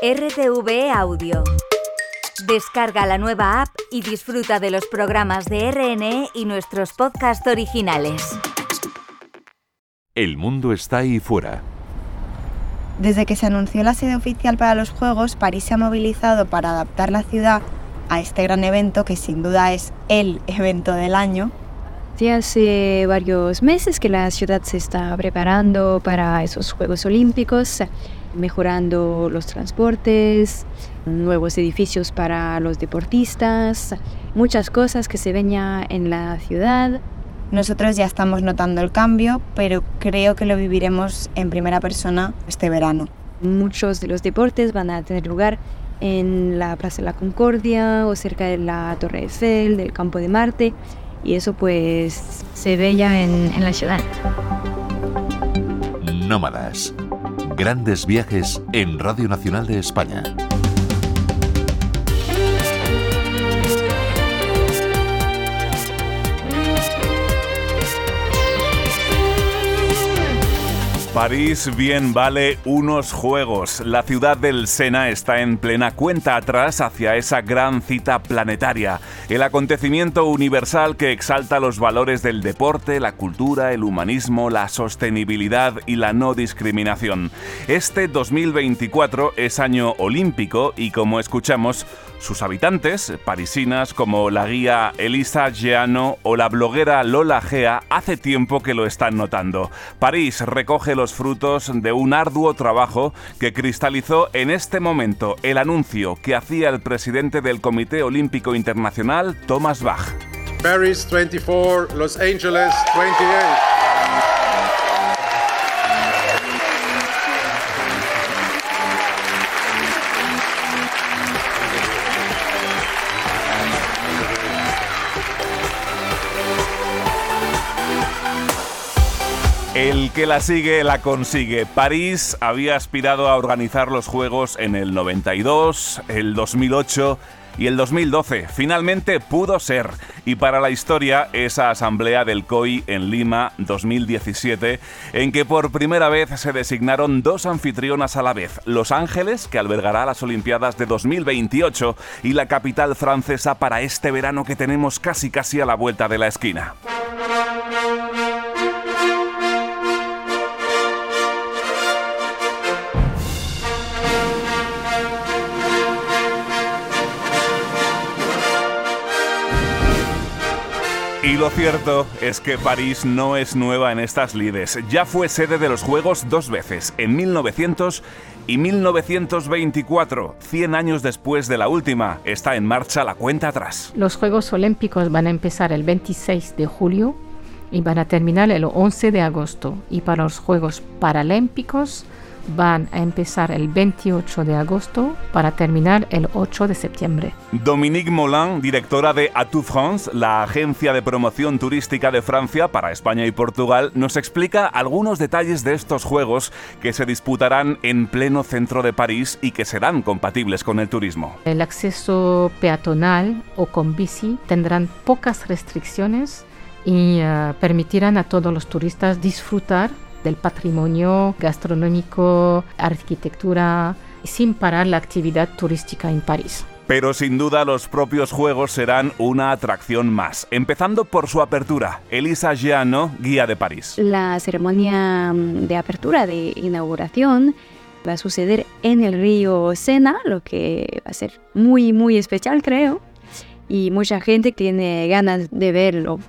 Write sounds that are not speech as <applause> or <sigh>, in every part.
RTV Audio. Descarga la nueva app y disfruta de los programas de RNE y nuestros podcasts originales. El mundo está ahí fuera. Desde que se anunció la sede oficial para los Juegos, París se ha movilizado para adaptar la ciudad a este gran evento que sin duda es el evento del año. Ya hace varios meses que la ciudad se está preparando para esos Juegos Olímpicos, mejorando los transportes, nuevos edificios para los deportistas, muchas cosas que se ven ya en la ciudad. Nosotros ya estamos notando el cambio, pero creo que lo viviremos en primera persona este verano. Muchos de los deportes van a tener lugar en la Plaza de la Concordia o cerca de la Torre Eiffel, del Campo de Marte, y eso pues se ve ya en, en la ciudad. Nómadas. Grandes viajes en Radio Nacional de España. París bien vale unos juegos. La ciudad del Sena está en plena cuenta atrás hacia esa gran cita planetaria, el acontecimiento universal que exalta los valores del deporte, la cultura, el humanismo, la sostenibilidad y la no discriminación. Este 2024 es año olímpico y como escuchamos, sus habitantes, parisinas como la guía Elisa Giano o la bloguera Lola Gea, hace tiempo que lo están notando. París recoge los frutos de un arduo trabajo que cristalizó en este momento el anuncio que hacía el presidente del Comité Olímpico Internacional, Thomas Bach. Paris 24, Los Angeles 28. El que la sigue, la consigue. París había aspirado a organizar los Juegos en el 92, el 2008 y el 2012. Finalmente pudo ser. Y para la historia, esa asamblea del COI en Lima 2017, en que por primera vez se designaron dos anfitrionas a la vez, Los Ángeles, que albergará las Olimpiadas de 2028, y la capital francesa para este verano que tenemos casi casi a la vuelta de la esquina. Y lo cierto es que París no es nueva en estas lides. Ya fue sede de los Juegos dos veces, en 1900 y 1924. 100 años después de la última, está en marcha la cuenta atrás. Los Juegos Olímpicos van a empezar el 26 de julio y van a terminar el 11 de agosto. Y para los Juegos Paralímpicos van a empezar el 28 de agosto para terminar el 8 de septiembre. Dominique Molin, directora de Atout France, la agencia de promoción turística de Francia para España y Portugal, nos explica algunos detalles de estos juegos que se disputarán en pleno centro de París y que serán compatibles con el turismo. El acceso peatonal o con bici tendrán pocas restricciones y uh, permitirán a todos los turistas disfrutar del patrimonio gastronómico, arquitectura, sin parar la actividad turística en París. Pero sin duda los propios juegos serán una atracción más, empezando por su apertura. Elisa Giano, guía de París. La ceremonia mm, de apertura, de inauguración, va a suceder en el río Sena, lo que va a ser muy, muy especial, creo. Y mucha gente tiene ganas de verlo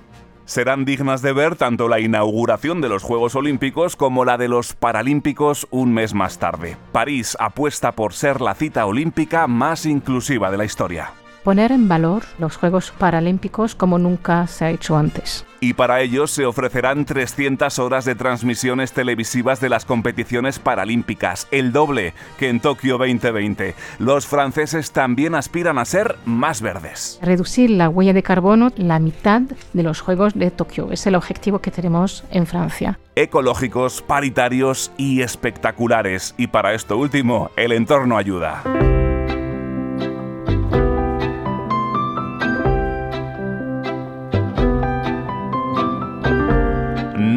serán dignas de ver tanto la inauguración de los Juegos Olímpicos como la de los Paralímpicos un mes más tarde. París apuesta por ser la cita olímpica más inclusiva de la historia poner en valor los Juegos Paralímpicos como nunca se ha hecho antes. Y para ello se ofrecerán 300 horas de transmisiones televisivas de las competiciones paralímpicas, el doble que en Tokio 2020. Los franceses también aspiran a ser más verdes. Reducir la huella de carbono la mitad de los Juegos de Tokio es el objetivo que tenemos en Francia. Ecológicos, paritarios y espectaculares. Y para esto último, el entorno ayuda.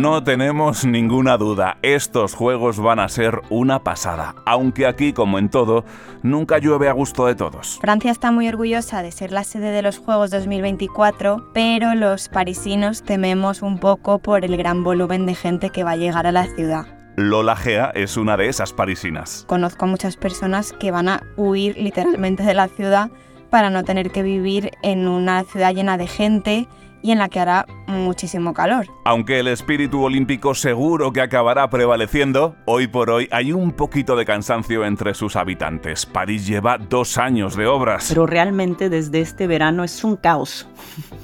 No tenemos ninguna duda, estos juegos van a ser una pasada, aunque aquí, como en todo, nunca llueve a gusto de todos. Francia está muy orgullosa de ser la sede de los Juegos 2024, pero los parisinos tememos un poco por el gran volumen de gente que va a llegar a la ciudad. Lola Gea es una de esas parisinas. Conozco a muchas personas que van a huir literalmente de la ciudad para no tener que vivir en una ciudad llena de gente y en la que hará muchísimo calor. Aunque el espíritu olímpico seguro que acabará prevaleciendo, hoy por hoy hay un poquito de cansancio entre sus habitantes. París lleva dos años de obras. Pero realmente desde este verano es un caos.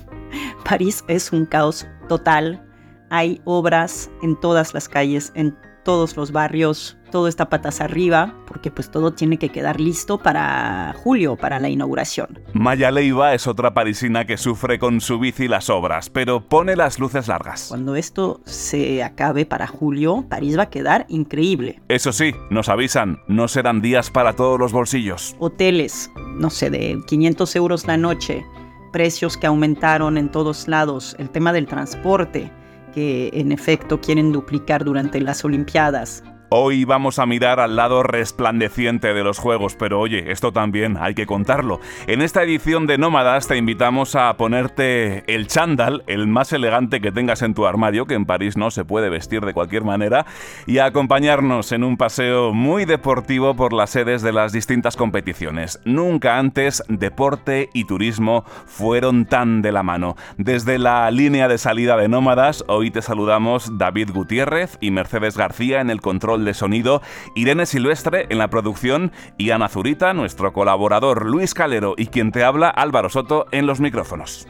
<laughs> París es un caos total. Hay obras en todas las calles, en todos los barrios, todo está patas arriba, porque pues todo tiene que quedar listo para julio, para la inauguración. Maya Leiva es otra parisina que sufre con su bici las obras, pero pone las luces largas. Cuando esto se acabe para julio, París va a quedar increíble. Eso sí, nos avisan, no serán días para todos los bolsillos. Hoteles, no sé, de 500 euros la noche, precios que aumentaron en todos lados, el tema del transporte, que en efecto quieren duplicar durante las Olimpiadas. Hoy vamos a mirar al lado resplandeciente de los juegos, pero oye, esto también hay que contarlo. En esta edición de Nómadas te invitamos a ponerte el chándal, el más elegante que tengas en tu armario, que en París no se puede vestir de cualquier manera, y a acompañarnos en un paseo muy deportivo por las sedes de las distintas competiciones. Nunca antes deporte y turismo fueron tan de la mano. Desde la línea de salida de Nómadas, hoy te saludamos David Gutiérrez y Mercedes García en el control de sonido, Irene Silvestre en la producción y Ana Zurita, nuestro colaborador Luis Calero y quien te habla Álvaro Soto en los micrófonos.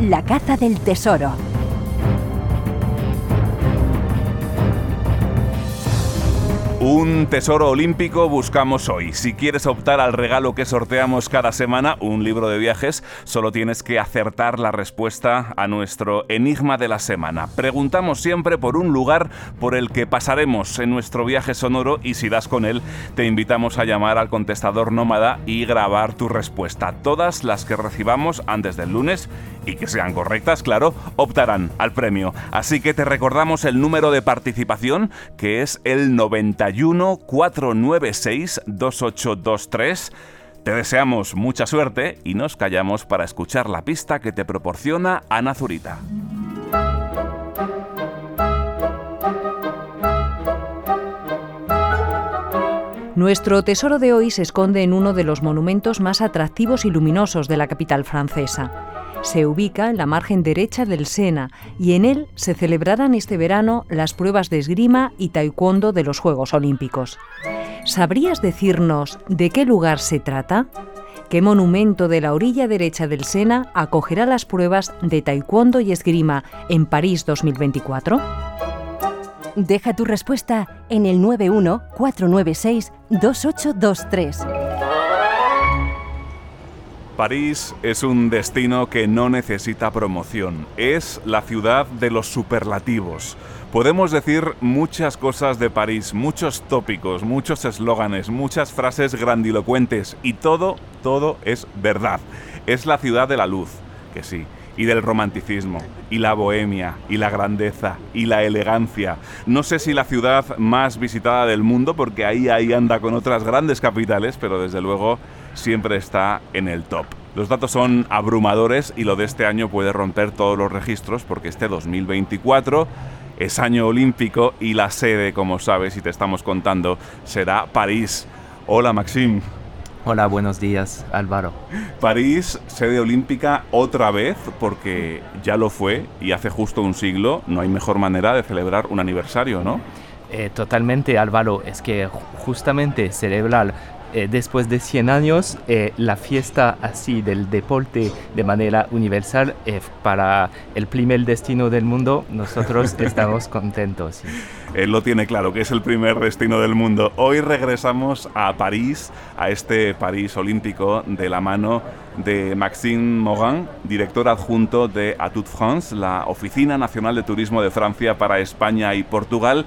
La caza del tesoro. Un tesoro olímpico buscamos hoy. Si quieres optar al regalo que sorteamos cada semana, un libro de viajes, solo tienes que acertar la respuesta a nuestro enigma de la semana. Preguntamos siempre por un lugar por el que pasaremos en nuestro viaje sonoro y si das con él, te invitamos a llamar al contestador nómada y grabar tu respuesta. Todas las que recibamos antes del lunes y que sean correctas, claro, optarán al premio. Así que te recordamos el número de participación que es el 91 496 2823. Te deseamos mucha suerte y nos callamos para escuchar la pista que te proporciona Ana Zurita. Nuestro tesoro de hoy se esconde en uno de los monumentos más atractivos y luminosos de la capital francesa. Se ubica en la margen derecha del Sena y en él se celebrarán este verano las pruebas de esgrima y taekwondo de los Juegos Olímpicos. ¿Sabrías decirnos de qué lugar se trata? ¿Qué monumento de la orilla derecha del Sena acogerá las pruebas de taekwondo y esgrima en París 2024? Deja tu respuesta en el 91 496 2823. París es un destino que no necesita promoción, es la ciudad de los superlativos. Podemos decir muchas cosas de París, muchos tópicos, muchos eslóganes, muchas frases grandilocuentes y todo, todo es verdad. Es la ciudad de la luz, que sí, y del romanticismo, y la bohemia, y la grandeza, y la elegancia. No sé si la ciudad más visitada del mundo, porque ahí, ahí anda con otras grandes capitales, pero desde luego siempre está en el top. Los datos son abrumadores y lo de este año puede romper todos los registros porque este 2024 es año olímpico y la sede, como sabes y te estamos contando, será París. Hola Maxim. Hola, buenos días Álvaro. París, sede olímpica otra vez porque ya lo fue y hace justo un siglo no hay mejor manera de celebrar un aniversario, ¿no? Eh, totalmente Álvaro, es que justamente celebrar eh, después de 100 años, eh, la fiesta así del deporte de manera universal eh, para el primer destino del mundo, nosotros <laughs> estamos contentos. Él lo tiene claro, que es el primer destino del mundo. Hoy regresamos a París, a este París olímpico, de la mano de Maxime Morin, director adjunto de Atout France, la Oficina Nacional de Turismo de Francia para España y Portugal,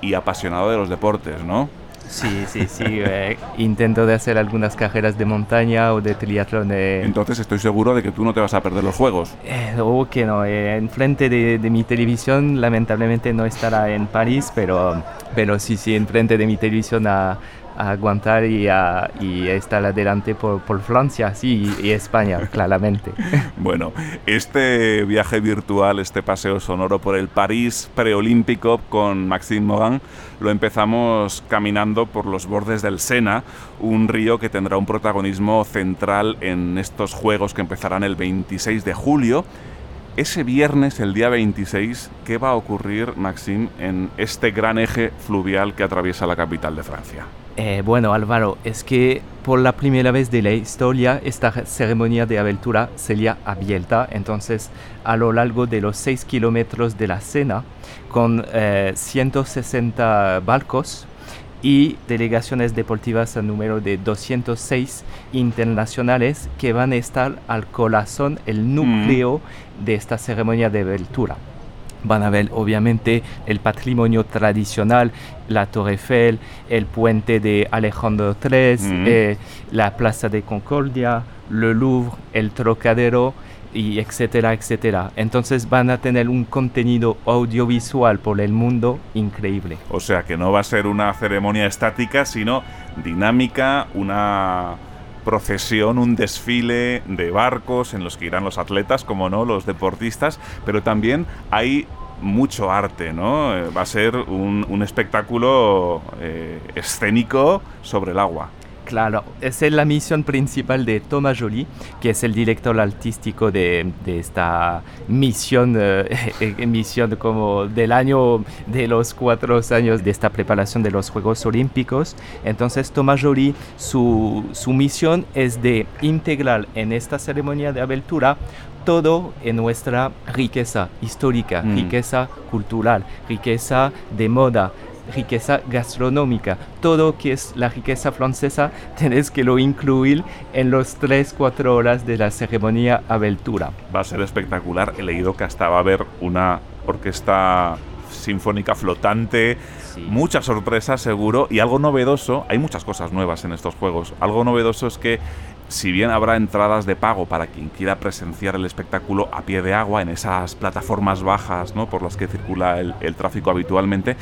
y apasionado de los deportes, ¿no? Sí, sí, sí. eh, intento de hacer algunas carreras de montaña o de triatlón. eh, Entonces estoy seguro de que tú no te vas a perder los juegos. eh, o que no, eh, enfrente de, de mi televisión lamentablemente no estará en París, pero, pero sí, sí, enfrente de mi televisión a, a aguantar y, a, y estar adelante por, por Francia, sí, y, y España, <laughs> claramente. Bueno, este viaje virtual, este paseo sonoro por el París preolímpico con Maxime Morin, lo empezamos caminando por los bordes del Sena, un río que tendrá un protagonismo central en estos Juegos que empezarán el 26 de julio. Ese viernes, el día 26, ¿qué va a ocurrir, Maxime, en este gran eje fluvial que atraviesa la capital de Francia? Eh, bueno, Álvaro, es que por la primera vez de la historia esta ceremonia de abertura sería abierta, entonces a lo largo de los 6 kilómetros de la Sena, con eh, 160 barcos y delegaciones deportivas a número de 206 internacionales que van a estar al corazón, el núcleo de esta ceremonia de abertura. Van a ver obviamente el patrimonio tradicional, la Torre Eiffel, el puente de Alejandro III, Mm. eh, la Plaza de Concordia, le Louvre, el Trocadero, y etcétera, etcétera. Entonces van a tener un contenido audiovisual por el mundo increíble. O sea que no va a ser una ceremonia estática, sino dinámica, una procesión, un desfile de barcos en los que irán los atletas, como no, los deportistas, pero también hay mucho arte, ¿no? Eh, Va a ser un, un espectáculo eh, escénico sobre el agua. Claro, esa es la misión principal de Thomas Joly, que es el director artístico de, de esta misión, eh, <laughs> misión como del año de los cuatro años de esta preparación de los Juegos Olímpicos. Entonces, Thomas Joly, su, su misión es de integrar en esta ceremonia de abertura todo en nuestra riqueza histórica, Mm. riqueza cultural, riqueza de moda, riqueza gastronómica, todo que es la riqueza francesa, <laughs> tenés que lo incluir en los 3-4 horas de la ceremonia abertura. Va a ser espectacular. He leído que hasta va a haber una orquesta sinfónica flotante, muchas sorpresas seguro y algo novedoso. Hay muchas cosas nuevas en estos juegos. Algo novedoso es que si bien habrá entradas de pago para quien quiera presenciar el espectáculo a pie de agua en esas plataformas bajas ¿no? por las que circula el, el tráfico habitualmente,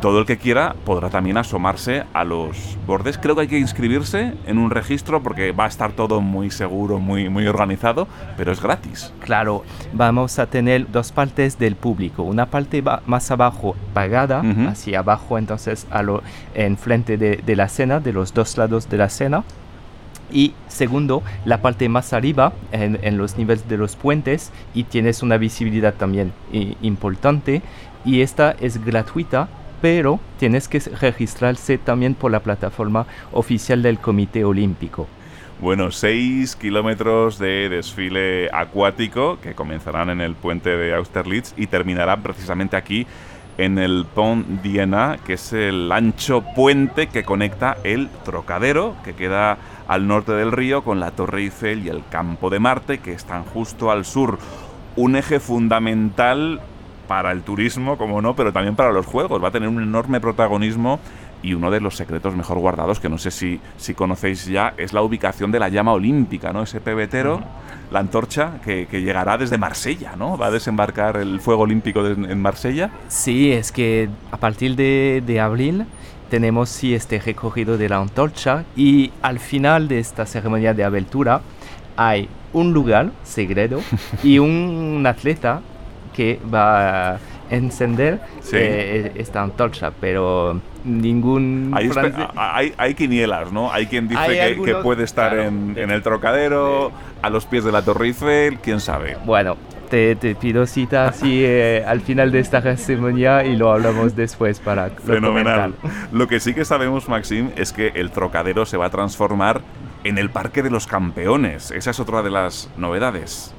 todo el que quiera podrá también asomarse a los bordes. Creo que hay que inscribirse en un registro porque va a estar todo muy seguro, muy, muy organizado, pero es gratis. Claro, vamos a tener dos partes del público. Una parte más abajo pagada, Ujú. hacia abajo entonces a lo, enfrente de, de la cena, de los dos lados de la cena. Y segundo, la parte más arriba, en, en los niveles de los puentes, y tienes una visibilidad también i- importante. Y esta es gratuita, pero tienes que registrarse también por la plataforma oficial del Comité Olímpico. Bueno, 6 kilómetros de desfile acuático que comenzarán en el puente de Austerlitz y terminarán precisamente aquí en el Pont d'Iéna, que es el ancho puente que conecta el Trocadero, que queda al norte del río, con la Torre Eiffel y el Campo de Marte, que están justo al sur. Un eje fundamental para el turismo, como no, pero también para los juegos. Va a tener un enorme protagonismo y uno de los secretos mejor guardados, que no sé si, si conocéis ya, es la ubicación de la llama olímpica, ¿no? Ese pebetero, la antorcha, que, que llegará desde Marsella, ¿no? Va a desembarcar el fuego olímpico de- en Marsella. Sí, es que a partir de, de abril tenemos sí este recorrido de la antorcha y al final de esta ceremonia de abertura hay un lugar secreto y un atleta que va a encender Sí. eh, esta antorcha, pero ningún Hay, hay, hay quinielas, ¿no? Hay quien dice Hay que, que puede estar claro, en, de- en el Trocadero, a los pies de la Torre Eiffel, quién sabe. Bueno, te, te pido cita <laughs> así eh, al final de esta ceremonia y lo hablamos después para lo Fenomenal. comentar. Lo que sí que sabemos, Maxim, es que el Trocadero se va a transformar en el Parque de los Campeones. Esa es otra de las novedades.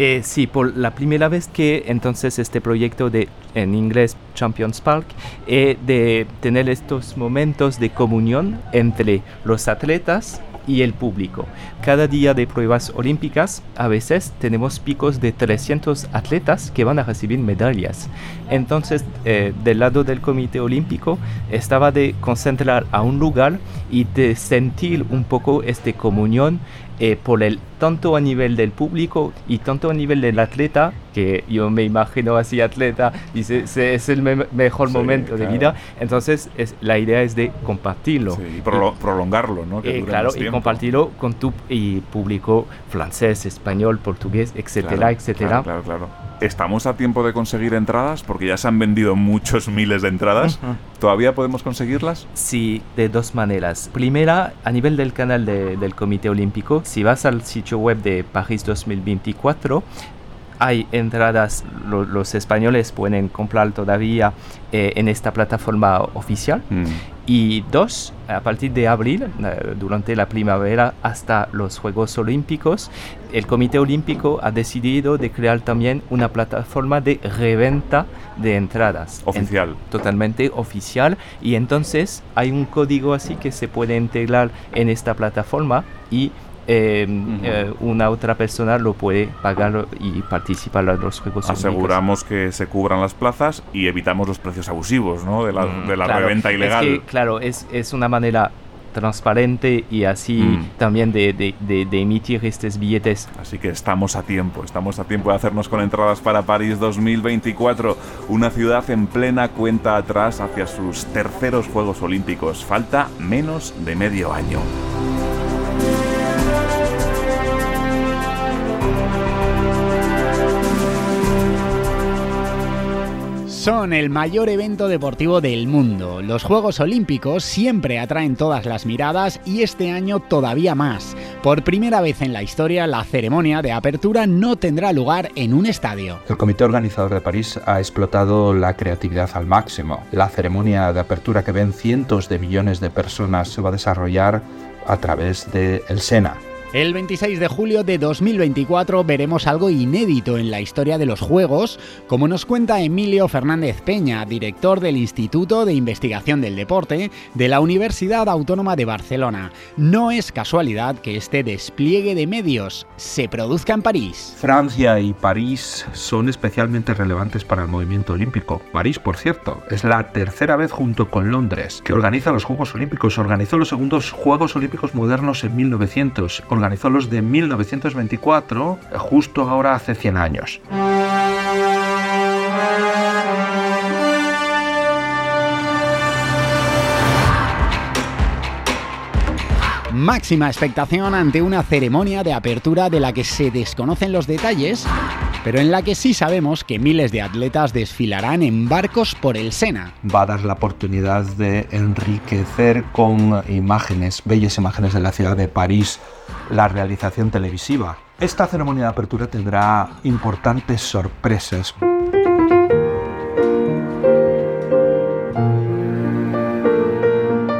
Eh, sí, por la primera vez que entonces este proyecto de, en inglés, Champions Park, eh, de tener estos momentos de comunión entre los atletas y el público. Cada día de pruebas olímpicas a veces tenemos picos de 300 atletas que van a recibir medallas. Entonces, eh, del lado del Comité Olímpico estaba de concentrar a un lugar y de sentir un poco esta comunión eh, por el, tanto a nivel del público y tanto a nivel del atleta, que yo me imagino así atleta, y es el mejor momento de vida, entonces es, la idea es de compartirlo. y prolongarlo, ¿no? Eh, claro, y compartirlo con tu y público francés, español, portugués, etcétera, etcétera. Claro, claro, ¿Estamos a tiempo de conseguir entradas? Porque ya se han vendido muchos <laughs> miles de entradas. ¿Todavía podemos conseguirlas? Sí, de dos maneras. Primera, a nivel del canal del Comité Olímpico, si vas al sitio web de París 2024, hay entradas, los españoles pueden comprar todavía eh, en esta plataforma oficial. Mm. Y dos, a partir de abril, eh, durante la primavera hasta los Juegos Olímpicos, el Comité Olímpico ha decidido de crear también una plataforma de reventa de entradas. Oficial. totalmente oficial. Y entonces hay un código así que se puede integrar en esta plataforma y Em, eh, una otra persona lo puede pagar y participar en los Juegos Aseguramos que se cubran las plazas y evitamos los precios abusivos ¿no? de la, mm, de la reventa ilegal. claro, es, es una manera transparente y así mm. también de, de, de, emitir estos billetes. Así que estamos a tiempo, estamos a tiempo de hacernos con entradas para París 2024, una ciudad en plena cuenta atrás hacia sus terceros Juegos Olímpicos. Falta menos de medio año. Son el mayor evento deportivo del mundo. Los Juegos Olímpicos siempre atraen todas las miradas y este año todavía más. Por primera vez en la historia, la ceremonia de apertura no tendrá lugar en un estadio. El comité organizador de París ha explotado la creatividad al máximo. La ceremonia de apertura que ven cientos de millones de personas se va a desarrollar a través del el Sena, el 26 de julio de 2024 veremos algo inédito en la historia de los Juegos, como nos cuenta Emilio Fernández Peña, director del Instituto de Investigación del Deporte de la Universidad Autónoma de Barcelona. No es casualidad que este despliegue de medios se produzca en París. Francia y París son especialmente relevantes para el movimiento olímpico. París, por cierto, es la tercera vez junto con Londres que organiza los Juegos Olímpicos. Organizó los segundos Juegos Olímpicos modernos en 1900 organizó los de 1924, justo ahora hace 100 años. Máxima expectación ante una ceremonia de apertura de la que se desconocen los detalles, pero en la que sí sabemos que miles de atletas desfilarán en barcos por el Sena. Va a dar la oportunidad de enriquecer con imágenes, bellas imágenes de la ciudad de París, la realización televisiva. Esta ceremonia de apertura tendrá importantes sorpresas.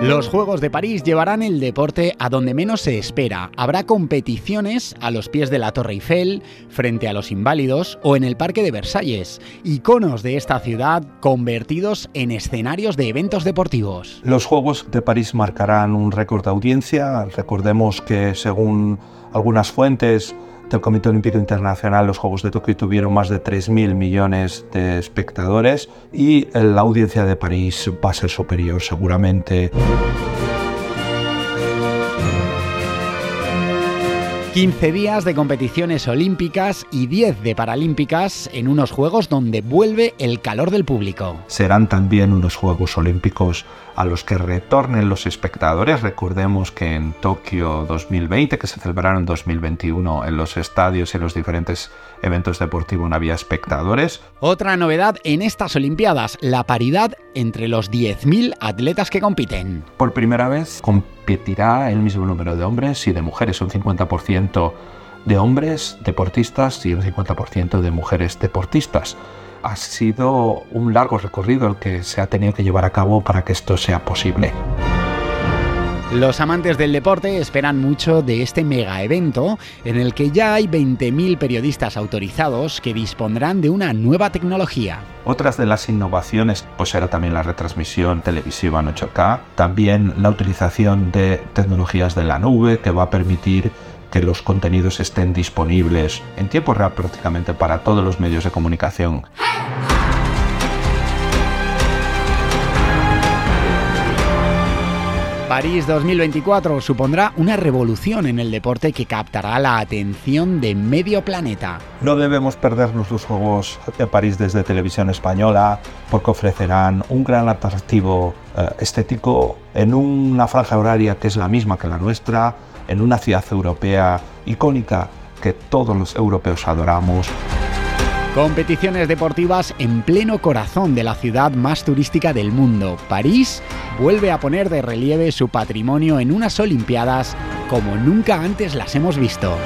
Los Juegos de París llevarán el deporte a donde menos se espera. Habrá competiciones a los pies de la Torre Eiffel, frente a los inválidos o en el Parque de Versalles, iconos de esta ciudad convertidos en escenarios de eventos deportivos. Los Juegos de París marcarán un récord de audiencia. Recordemos que según algunas fuentes, del Comité Olímpico Internacional, los Juegos de Tokio tuvieron más de 3.000 millones de espectadores y la audiencia de París va a ser superior seguramente. 15 días de competiciones olímpicas y 10 de paralímpicas en unos Juegos donde vuelve el calor del público. Serán también unos Juegos Olímpicos a los que retornen los espectadores. Recordemos que en Tokio 2020, que se celebraron en 2021 en los estadios y en los diferentes eventos deportivos no había espectadores. Otra novedad en estas Olimpiadas, la paridad entre los 10.000 atletas que compiten. Por primera vez competirá el mismo número de hombres y de mujeres, un 50% de hombres deportistas y un 50% de mujeres deportistas. Ha sido un largo recorrido el que se ha tenido que llevar a cabo para que esto sea posible. Los amantes del deporte esperan mucho de este mega evento en el que ya hay 20.000 periodistas autorizados que dispondrán de una nueva tecnología. Otras de las innovaciones pues era también la retransmisión televisiva en 8K, también la utilización de tecnologías de la nube que va a permitir que los contenidos estén disponibles en tiempo real prácticamente para todos los medios de comunicación. París 2024 supondrá una revolución en el deporte que captará la atención de medio planeta. No debemos perdernos los Juegos de París desde televisión española porque ofrecerán un gran atractivo eh, estético en una franja horaria que es la misma que la nuestra, en una ciudad europea icónica que todos los europeos adoramos. Competiciones deportivas en pleno corazón de la ciudad más turística del mundo, París, vuelve a poner de relieve su patrimonio en unas Olimpiadas como nunca antes las hemos visto.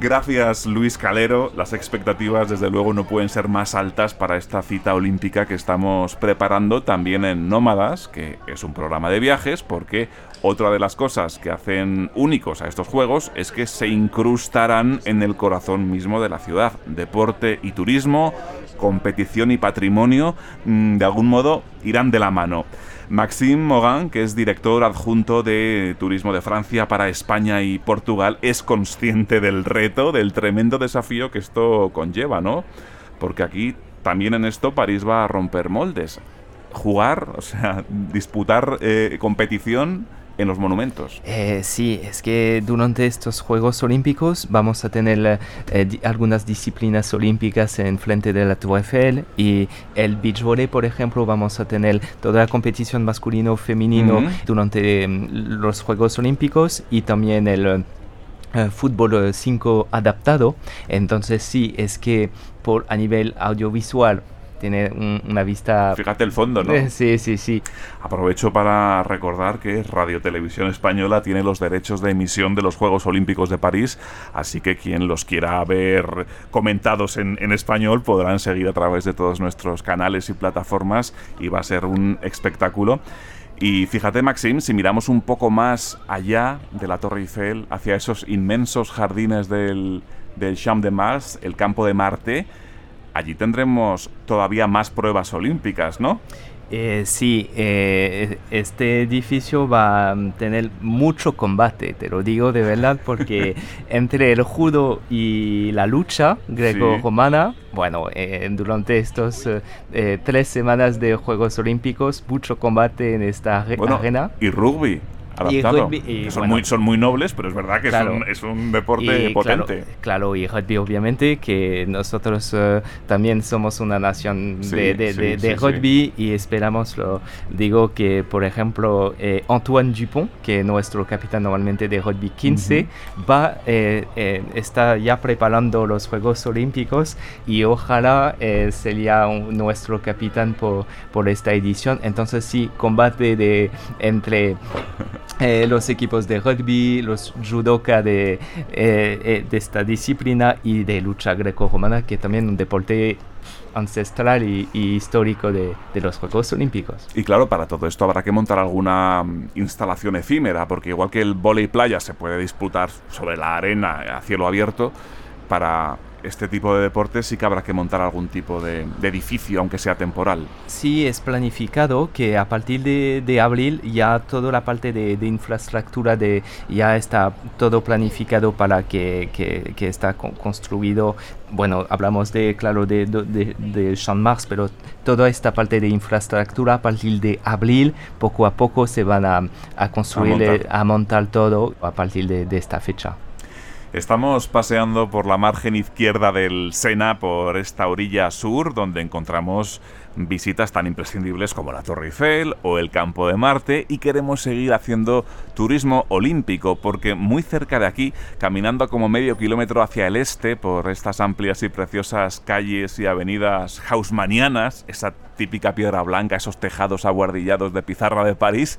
Gracias Luis Calero. Las expectativas desde luego no pueden ser más altas para esta cita olímpica que estamos preparando también en Nómadas, que es un programa de viajes, porque otra de las cosas que hacen únicos a estos juegos es que se incrustarán en el corazón mismo de la ciudad. Deporte y turismo, competición y patrimonio, mm, de algún modo irán de la mano. Maxime Mogan, que es director adjunto de Turismo de Francia para España y Portugal, es consciente del reto, del tremendo desafío que esto conlleva, ¿no? Porque aquí, también en esto, París va a romper moldes. Jugar, o sea, disputar eh, competición en los monumentos. Eh, sí, es que durante estos Juegos Olímpicos vamos a tener eh, algunas disciplinas olímpicas en frente de la Tour Eiffel y el beach volley, por ejemplo, vamos a tener toda la competición masculino-femenino durante mm, los Juegos Olímpicos y también el eh, fútbol 5 adaptado. Entonces sí, es que por a nivel audiovisual tiene una vista... Fíjate el fondo, ¿no? <laughs> Sí, sí, sí. Aprovecho para recordar que Radio Televisión Española tiene los derechos de emisión de los Juegos Olímpicos de París, así que quien los quiera ver comentados en, en español podrán seguir a través de todos nuestros canales y plataformas y va a ser un espectáculo. Y fíjate, Maxim, si miramos un poco más allá de la Torre Eiffel, hacia esos inmensos jardines del, del Champ de Mars, el campo de Marte, allí tendremos todavía más pruebas olímpicas, ¿no? Eh, sí, eh, este edificio va a tener mucho combate, te lo digo de verdad, porque <laughs> entre el judo y la lucha greco-romana, bueno, eh, durante estos tres semanas de Juegos Olímpicos, mucho combate en esta arena. Y rugby son, muy, son muy nobles, pero es verdad que es, un, deporte potente. Claro, y rugby obviamente, que nosotros eh, también somos una nación de, rugby y esperamos, lo, digo que por ejemplo eh, Antoine Dupont, que es nuestro capitán normalmente de rugby 15, va, eh, está ya preparando los Juegos Olímpicos y ojalá sería nuestro capitán por, por esta edición. Entonces sí, combate de entre eh, los equipos de rugby, los judoka de, eh, eh, de esta disciplina y de lucha greco-romana, que también es un deporte ancestral y, histórico de, los Juegos Olímpicos. Y claro, para todo esto habrá que montar alguna mm, instalación efímera, porque igual que el volei playa se puede disputar sobre la arena a cielo abierto, para este tipo de deportes sí que habrá que montar algún tipo de, edificio, aunque sea temporal. Sí, es planificado que a partir de, abril ya toda la parte de, infraestructura de, ya está todo planificado para que, que, está construido. Bueno, hablamos de, claro, de, de, de Champ Mars, pero toda esta parte de infraestructura a partir de abril, poco a poco se van a, a construir, a montar todo a partir de esta fecha. Estamos paseando por la margen izquierda del Sena, por esta orilla sur, donde encontramos visitas tan imprescindibles como la Torre Eiffel o el Campo de Marte y queremos seguir haciendo turismo olímpico porque muy cerca de aquí, caminando como medio kilómetro hacia el este por estas amplias y preciosas calles y avenidas hausmanianas, esa típica piedra blanca, esos tejados aguardillados de pizarra de París,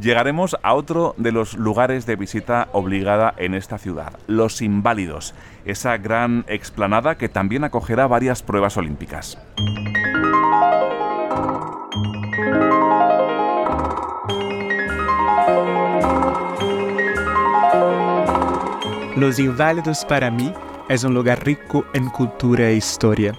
llegaremos a otro de los lugares de visita obligada en esta ciudad, los Inválidos, esa gran explanada que también acogerá varias pruebas olímpicas. Los Inválidos para mí es un lugar rico en cultura e historia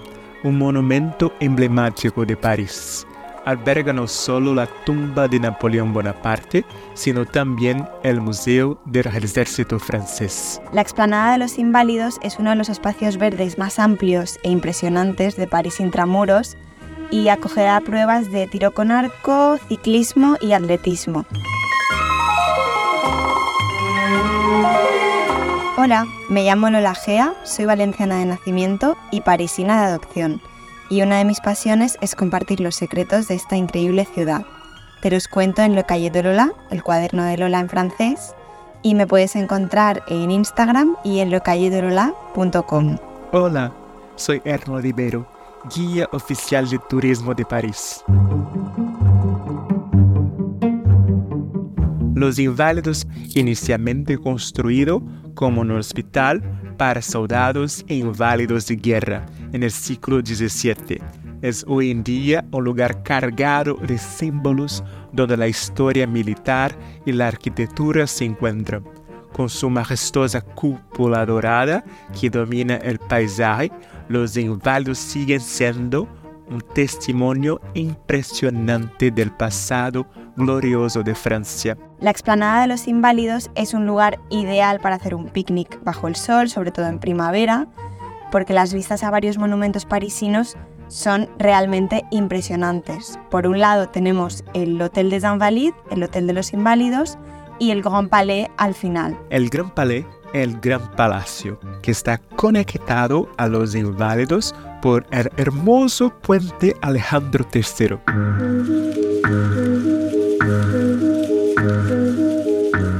un monumento emblemático de París. Alberga no solo la tumba de Napoleón Bonaparte, sino también el Museo del Ejército francés. La explanada de los Inválidos es uno de los espacios verdes más amplios e impresionantes de París intramuros y acogerá pruebas de tiro con arco, ciclismo y atletismo. Hola, me llamo Lola Gea, soy valenciana de nacimiento y parisina de adopción, y una de mis pasiones es compartir los secretos de esta increíble ciudad. Te los cuento en Le Calle de Lola, el cuaderno de Lola en francés, y me puedes encontrar en Instagram y en localledelola.com. Hola, soy Erno Rivero, guía oficial de turismo de París. Los Inválidos, inicialmente construido como un hospital para soldados e inválidos de guerra en el siglo XVII, es hoy en día un lugar cargado de símbolos donde la historia militar y la arquitectura se encuentran. Con su majestuosa cúpula dorada que domina el paisaje, los inválidos siguen siendo un testimonio impresionante del pasado glorioso de Francia. La explanada de los inválidos es un lugar ideal para hacer un picnic bajo el sol, sobre todo en primavera, porque las vistas a varios monumentos parisinos son realmente impresionantes. Por un lado tenemos el Hotel des Invalides, el Hotel de los Inválidos, y el Grand Palais al final. El Grand Palais el Gran Palacio, que está conectado a los inválidos por el hermoso puente Alejandro III.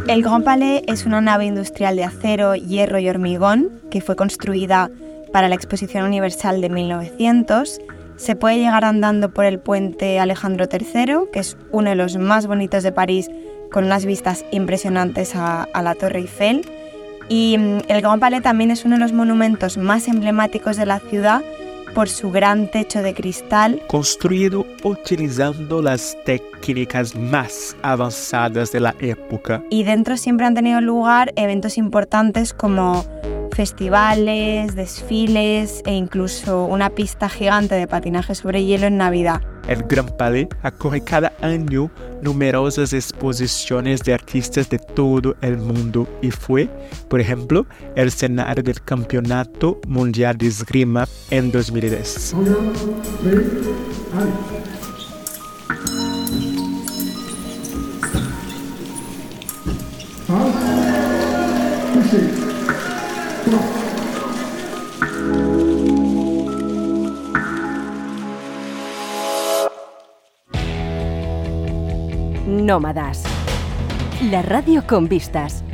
El Grand Palais es una nave industrial de acero, hierro y hormigón que fue construida para la Exposición Universal de 1900. Se puede llegar andando por el puente Alejandro III, que es uno de los más bonitos de París, con unas vistas impresionantes a, a la Torre Eiffel. Y mm, el Grand Palais también es uno de los monumentos más emblemáticos de la ciudad por su gran techo de cristal. Construido utilizando las técnicas más avanzadas de la época. Y dentro siempre han tenido lugar eventos importantes como festivales, desfiles e incluso una pista gigante de patinaje sobre hielo en Navidad. El Gran Palais acoge cada año numerosas exposiciones de artistas de todo el mundo y fue, por ejemplo, el escenario del Campeonato Mundial de Esgrima en 2010. Nómadas. La radio con vistas.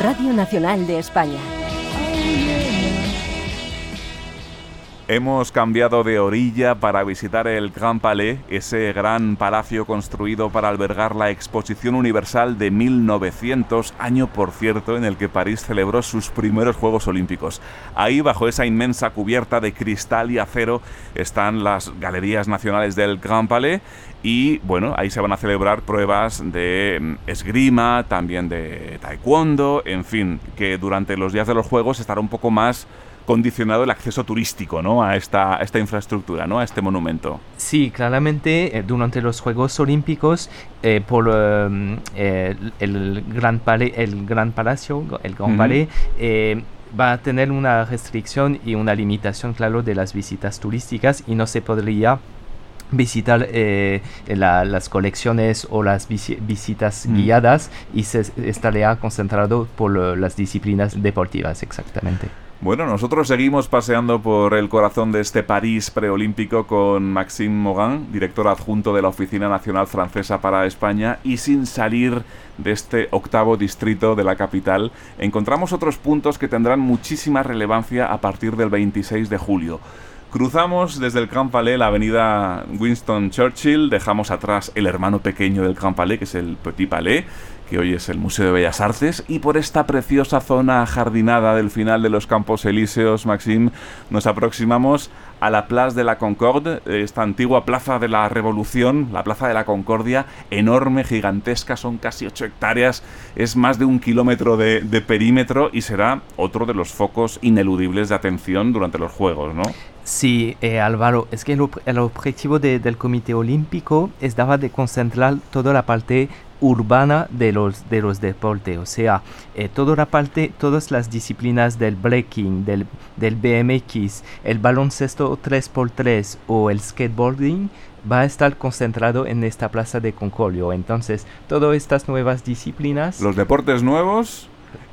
Radio Nacional de España. Hemos cambiado de orilla para visitar el Grand Palais, ese gran palacio construido para albergar la Exposición Universal de 1900, año por cierto en el que París celebró sus primeros Juegos Olímpicos. Ahí, bajo esa inmensa cubierta de cristal y acero, están las galerías nacionales del Grand Palais y bueno, ahí se van a celebrar pruebas de mm, esgrima, también de taekwondo, en fin, que durante los días de los Juegos estará un poco más condicionado el acceso turístico ¿no? a, esta, esta infraestructura, ¿no? a este monumento. Sí, claramente eh, durante los Juegos Olímpicos, eh, por em, el, Gran Palais, el Gran Palacio, el Gran Palais, eh, va a tener una restricción y una limitación, claro, de las visitas turísticas y no se podría visitar las colecciones o las visitas mm. guiadas y se estaría concentrado por las disciplinas deportivas exactamente. Bueno, nosotros seguimos paseando por el corazón de este París preolímpico con Maxime Mogan, director adjunto de la Oficina Nacional Francesa para España, y sin salir de este octavo distrito de la capital, encontramos otros puntos que tendrán muchísima relevancia a partir del 26 de julio. Cruzamos desde el Grand Palais la avenida Winston Churchill, dejamos atrás el hermano pequeño del Grand Palais, que es el Petit Palais, que hoy es el Museo de Bellas Artes, y por esta preciosa zona jardinada del final de los Campos Elíseos, Maxim, nos aproximamos a la Plaza de la Concorde, esta antigua Plaza de la Revolución, la Plaza de la Concordia, enorme, gigantesca, son casi 8 hectáreas, es más de un kilómetro de, perímetro y será otro de los focos ineludibles de atención durante los Juegos, ¿no? Sí, eh, Álvaro, es que el, objetivo del Comité Olímpico es dar de concentrar toda la parte urbana de los, de los deportes, o sea, eh, toda la parte, todas las disciplinas del breaking, del, del BMX, el baloncesto 3x3 o el skateboarding va a estar concentrado en esta plaza de Concordio. Entonces, todas estas nuevas disciplinas... Los deportes nuevos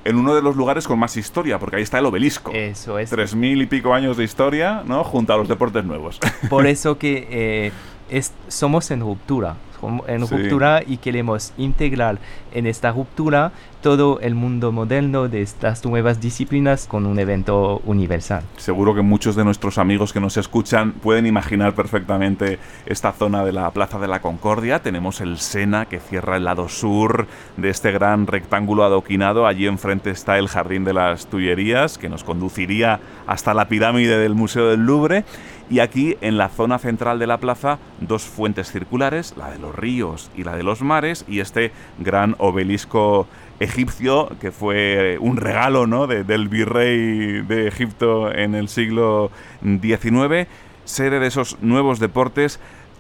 en uno de los lugares con más historia, porque ahí está el obelisco. Eso es. Tres mil y pico años de historia, ¿no? Junto a los deportes nuevos. Por <laughs> eso que eh, es, somos en ruptura en ruptura y queremos integrar en esta ruptura todo el mundo moderno de estas nuevas disciplinas con un evento universal. Seguro que muchos de nuestros amigos que nos escuchan pueden imaginar perfectamente esta zona de la Plaza de la Concordia. Tenemos el Sena que cierra el lado sur de este gran rectángulo adoquinado. Allí enfrente está el Jardín de las Tullerías que nos conduciría hasta la pirámide del Museo del Louvre. Y aquí, en la zona central de la plaza, dos fuentes circulares, la de los ríos y la de los mares, y este gran obelisco egipcio que fue un regalo ¿no? del virrey de Egipto en el siglo XIX, sede de esos nuevos deportes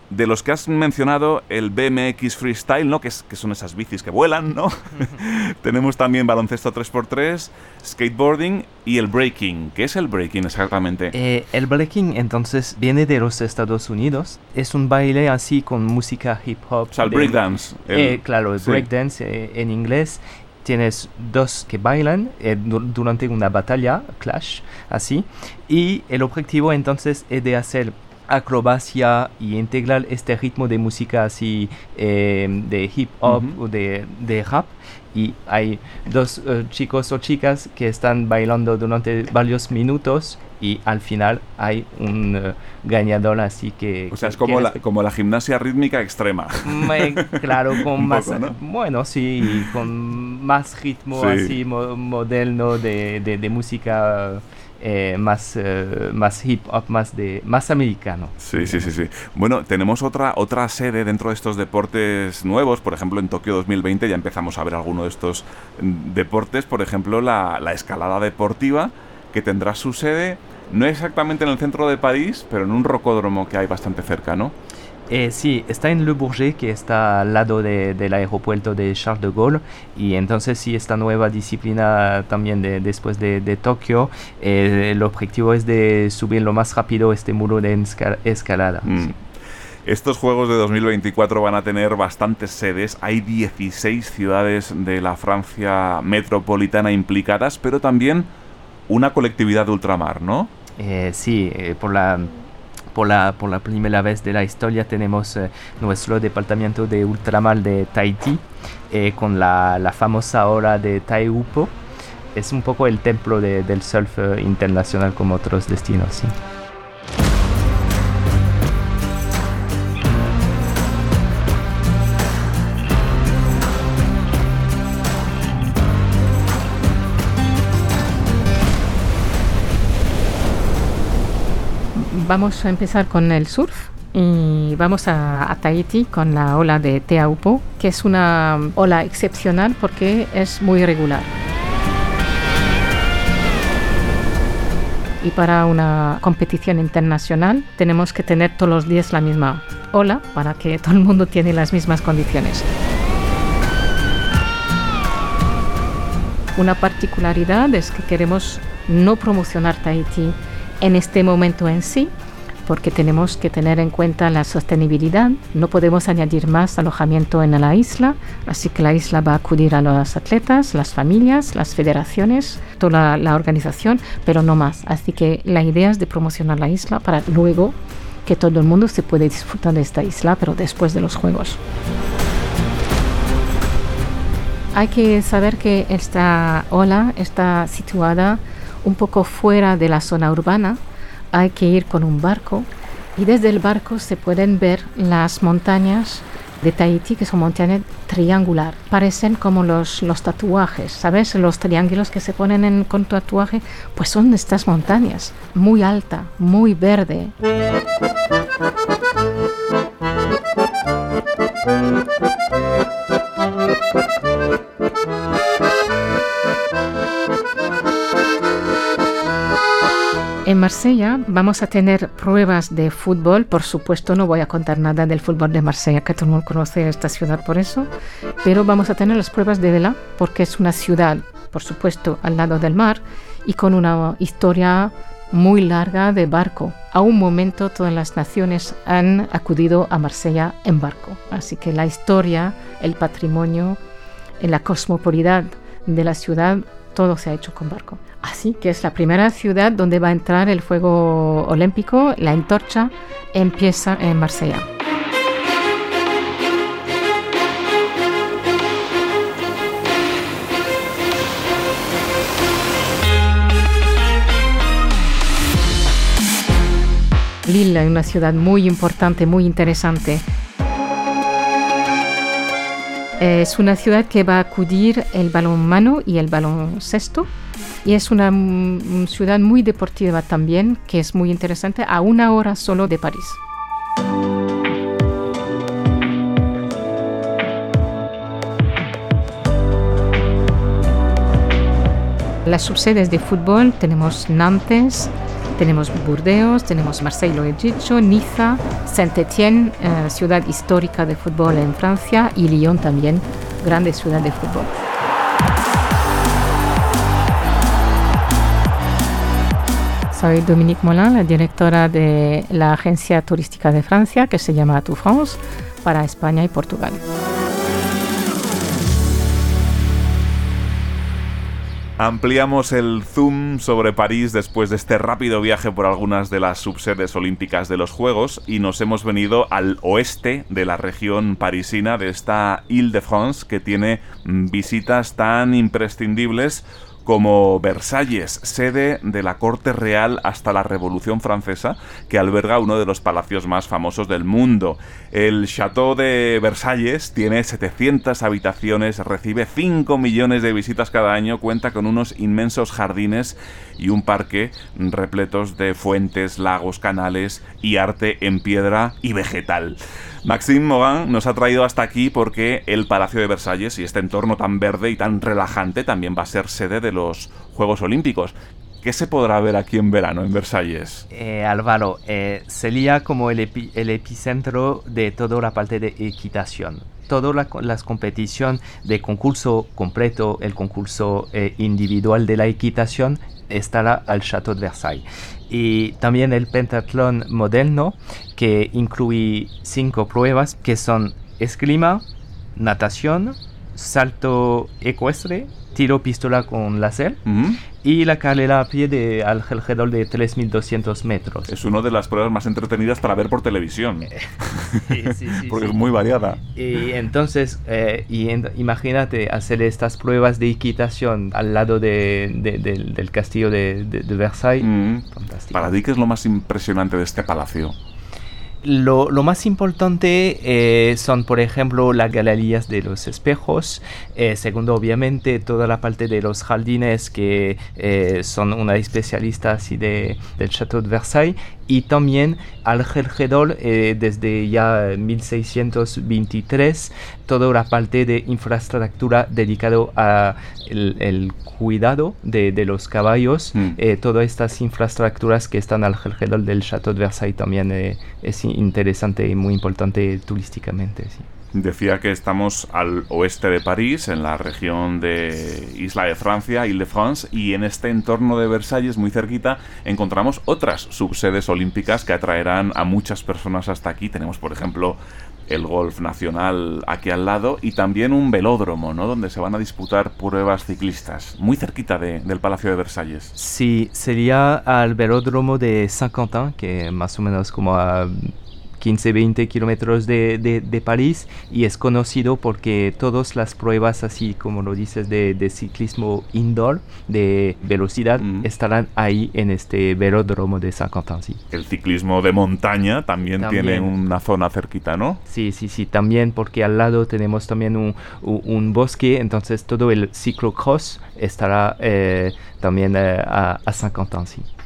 de los que has mencionado, el BMX Freestyle, ¿no? Que, es, que son esas bicis que vuelan, ¿no? <laughs> <laughs> Tenemos también baloncesto 3x3, skateboarding y el breaking. ¿Qué es el breaking exactamente? Eh, el breaking entonces viene de los Estados Unidos. Es un baile así con música hip hop. O sea, el breakdance. Eh, claro, el breakdance eh, en inglés. Tienes dos que bailan durante una batalla, clash, así. Y el objetivo entonces es de hacer acrobacia y integrar este ritmo de música así eh, de hip hop o de, de, rap. Y hay dos eh, chicos o chicas que están bailando durante varios minutos y al final hay un eh, ganador así que... O sea, es como, la, como la gimnasia rítmica extrema. claro, <laughs> con más... Bueno, sí, con más ritmo así moderno de, de, de música eh, más, eh, más hip hop, más, de, más americano. Sí, sí, sí, sí. Bueno, tenemos otra, otra sede dentro de estos deportes nuevos. Por ejemplo, en Tokio 2020 ya empezamos a ver alguno de estos mm, deportes. Por ejemplo, la, la escalada deportiva, que tendrá su sede no exactamente en el centro de París, pero en un rocódromo que hay bastante cerca, ¿no? Eh, sí, está en Le Bourget, que está al lado del aeropuerto de Charles de Gaulle. Y entonces sí, esta nueva disciplina también de, después de, Tokio, eh, el objetivo es de subir lo más rápido este muro de escalada. Mm. Estos Juegos de 2024 van a tener bastantes sedes. Hay 16 ciudades de la Francia metropolitana implicadas, pero también una colectividad de ultramar, ¿no? Eh, sí, por la por la, por la primera vez de la historia tenemos eh, nuestro departamento de ultramar de Tahití eh, con la, la, famosa hora de Taihupo. Es un poco el templo del surf eh, internacional como otros destinos. ¿sí? Vamos a empezar con el surf y vamos a, Tahiti con la ola de Teaupo, que es una ola excepcional porque es muy regular. Y para una competición internacional tenemos que tener todos los días la misma ola para que todo el mundo tiene las mismas condiciones. Una particularidad es que queremos no promocionar Tahiti en este momento en sí, porque tenemos que tener en cuenta la sostenibilidad. No podemos añadir más alojamiento en la isla, así que la isla va a acudir a los atletas, las familias, las federaciones, toda la, organización, pero no más. Así que la idea es de promocionar la isla para luego que todo el mundo se puede disfrutar de esta isla, pero después de los Juegos. Hay que saber que esta ola está situada un poco fuera de la zona urbana, hay que ir con un barco y desde el barco se pueden ver las montañas de Tahití, que son montañas triangular. Parecen como los, los tatuajes, ¿sabes? Los triángulos que se ponen en, con tatuaje, pues son estas montañas, muy alta, muy verde. En Marsella vamos a tener pruebas de fútbol. Por supuesto, no voy a contar nada del fútbol de Marsella, que todo el mundo conoce esta ciudad por eso. Pero vamos a tener las pruebas de vela, porque es una ciudad, por supuesto, al lado del mar y con una historia muy larga de barco. A un momento todas las naciones han acudido a Marsella en barco. Así que la historia, el patrimonio, la cosmopolidad de la ciudad, todo se ha hecho con barco. Así que es la primera ciudad donde va a entrar el fuego olímpico, la antorcha empieza en Marsella. Lille, una ciudad muy importante, muy interesante. Es una ciudad que va a acudir el balonmano y el baloncesto y es una mm, ciudad muy deportiva también, que es muy interesante, a una hora solo de París. Las subsedes de fútbol tenemos Nantes, tenemos Burdeos, tenemos Marseille, lo he dicho, Niza, Saint-Étienne, eh, ciudad histórica de fútbol en Francia, y Lyon también, grande ciudad de fútbol. Soy Dominique Molin, la directora de la agencia turística de Francia que se llama Tour France para España y Portugal. Ampliamos el zoom sobre París después de este rápido viaje por algunas de las subsedes olímpicas de los Juegos y nos hemos venido al oeste de la región parisina de esta Ile-de-France que tiene visitas tan imprescindibles como Versalles, sede de la corte real hasta la Revolución Francesa, que alberga uno de los palacios más famosos del mundo. El Château de Versalles tiene 700 habitaciones, recibe 5 millones de visitas cada año, cuenta con unos inmensos jardines y un parque repletos de fuentes, lagos, canales y arte en piedra y vegetal. Maxime Mogan nos ha traído hasta aquí porque el Palacio de Versalles y este entorno tan verde y tan relajante también va a ser sede de los Juegos Olímpicos. ¿Qué se podrá ver aquí en verano en Versalles? Eh, Álvaro, eh, sería como el, epicentro de toda la parte de equitación. Todas las competiciones de concurso completo, el concurso eh, individual de la equitación, estará al Château de Versailles. Y también el pentatlón moderno que incluye cinco pruebas que son esgrima, natación, salto ecuestre, tiro pistola con láser y la carrera a pie de alrededor de 3.200 metros. Es una de las pruebas más entretenidas para ver por televisión. <laughs> <laughs> Porque es muy variada. Y entonces, eh, y imagínate hacer estas pruebas de equitación al lado de, del castillo de, Versailles. Para ti, ¿qué es lo más impresionante de este palacio? Lo, más importante eh, son, por ejemplo, las galerías de los espejos. Eh, segundo, obviamente, toda la parte de los jardines que eh, son una especialista así de, del Château de Versailles y también alrededor eh, desde ya 1623 toda la parte de infraestructura dedicado a el, cuidado de, los caballos mm. eh, todas estas infraestructuras que están alrededor del Château de Versailles también eh, es interesante y muy importante turísticamente. Decía que estamos al oeste de París, en la región de Isla de Francia, Ile-de-France, y en este entorno de Versalles, muy cerquita, encontramos otras subsedes olímpicas que atraerán a muchas personas hasta aquí. Tenemos, por ejemplo, el golf nacional aquí al lado y también un velódromo, ¿no? Donde se van a disputar pruebas ciclistas, muy cerquita del Palacio de Versalles. Sí, sería al velódromo de Saint-Quentin, que más o menos como a 15-20 kilómetros de, de, París y es conocido porque todas las pruebas, así como lo dices, de, de ciclismo indoor, de velocidad, mm. estarán ahí en este velódromo de Saint-Quentin. El ciclismo de montaña también, tiene una zona cerquita, ¿no? Sí, sí, sí, también porque al lado tenemos también un, un, bosque, entonces todo el ciclocross estará eh, también eh, a, a Saint-Quentin.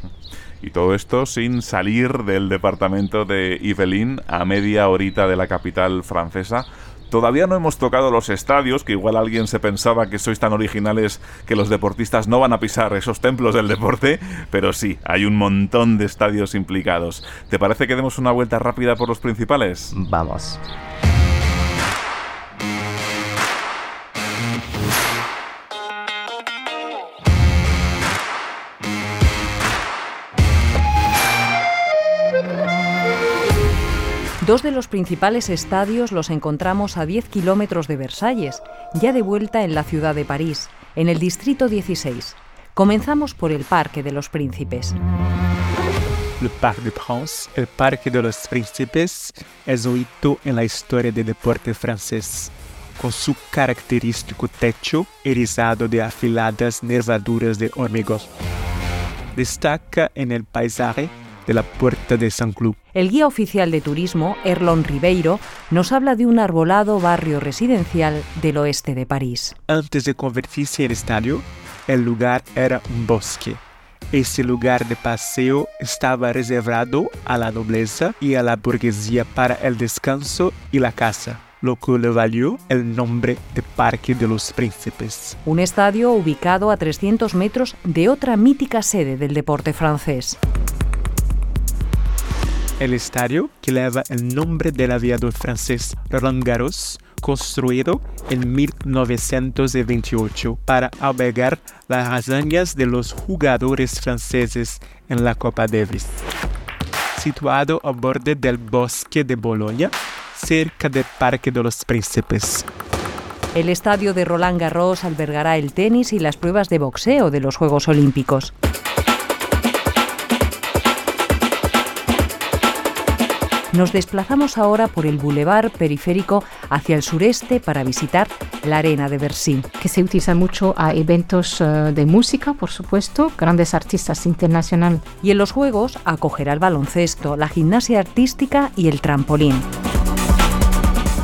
Y todo esto sin salir del departamento de Yvelines, a media horita de la capital francesa. Todavía no hemos tocado los estadios, que igual alguien se pensaba que sois tan originales que los deportistas no van a pisar esos templos del deporte, pero sí, hay un montón de estadios implicados. ¿Te parece que demos una vuelta rápida por los principales? Vamos. Dos de los principales estadios los encontramos a 10 kilómetros de Versalles, ya de vuelta en la ciudad de París, en el Distrito 16. Comenzamos por el Parque de los Príncipes. El Parc de France, el Parque de los Príncipes, es un hito en la historia del deporte francés, con su característico techo erizado de afiladas nervaduras de hormigón. Destaca en el paisaje de la Puerta de San Cloud. El guía oficial de turismo, Erlon Ribeiro, nos habla de un arbolado barrio residencial del oeste de París. Antes de convertirse en estadio, el lugar era un bosque. Ese lugar de paseo estaba reservado a la nobleza y a la burguesía para el descanso y la caza lo que le valió el nombre de Parque de los Príncipes. Un estadio ubicado a 300 metros de otra mítica sede del deporte francés el estadio que lleva el nombre del aviador francés Roland Garros, construido en 1928 para albergar las hazañas de los jugadores franceses en la Copa Davis. Situado al borde del bosque de Bolonia, cerca del Parque de los Príncipes. El estadio de Roland Garros albergará el tenis y las pruebas de boxeo de los Juegos Olímpicos. Nos desplazamos ahora por el bulevar periférico hacia el sureste para visitar la arena de Bercy. Que se utiliza mucho a eventos eh, de música, por supuesto, grandes artistas internacionales. Y en los Juegos acogerá el baloncesto, la gimnasia artística y el trampolín.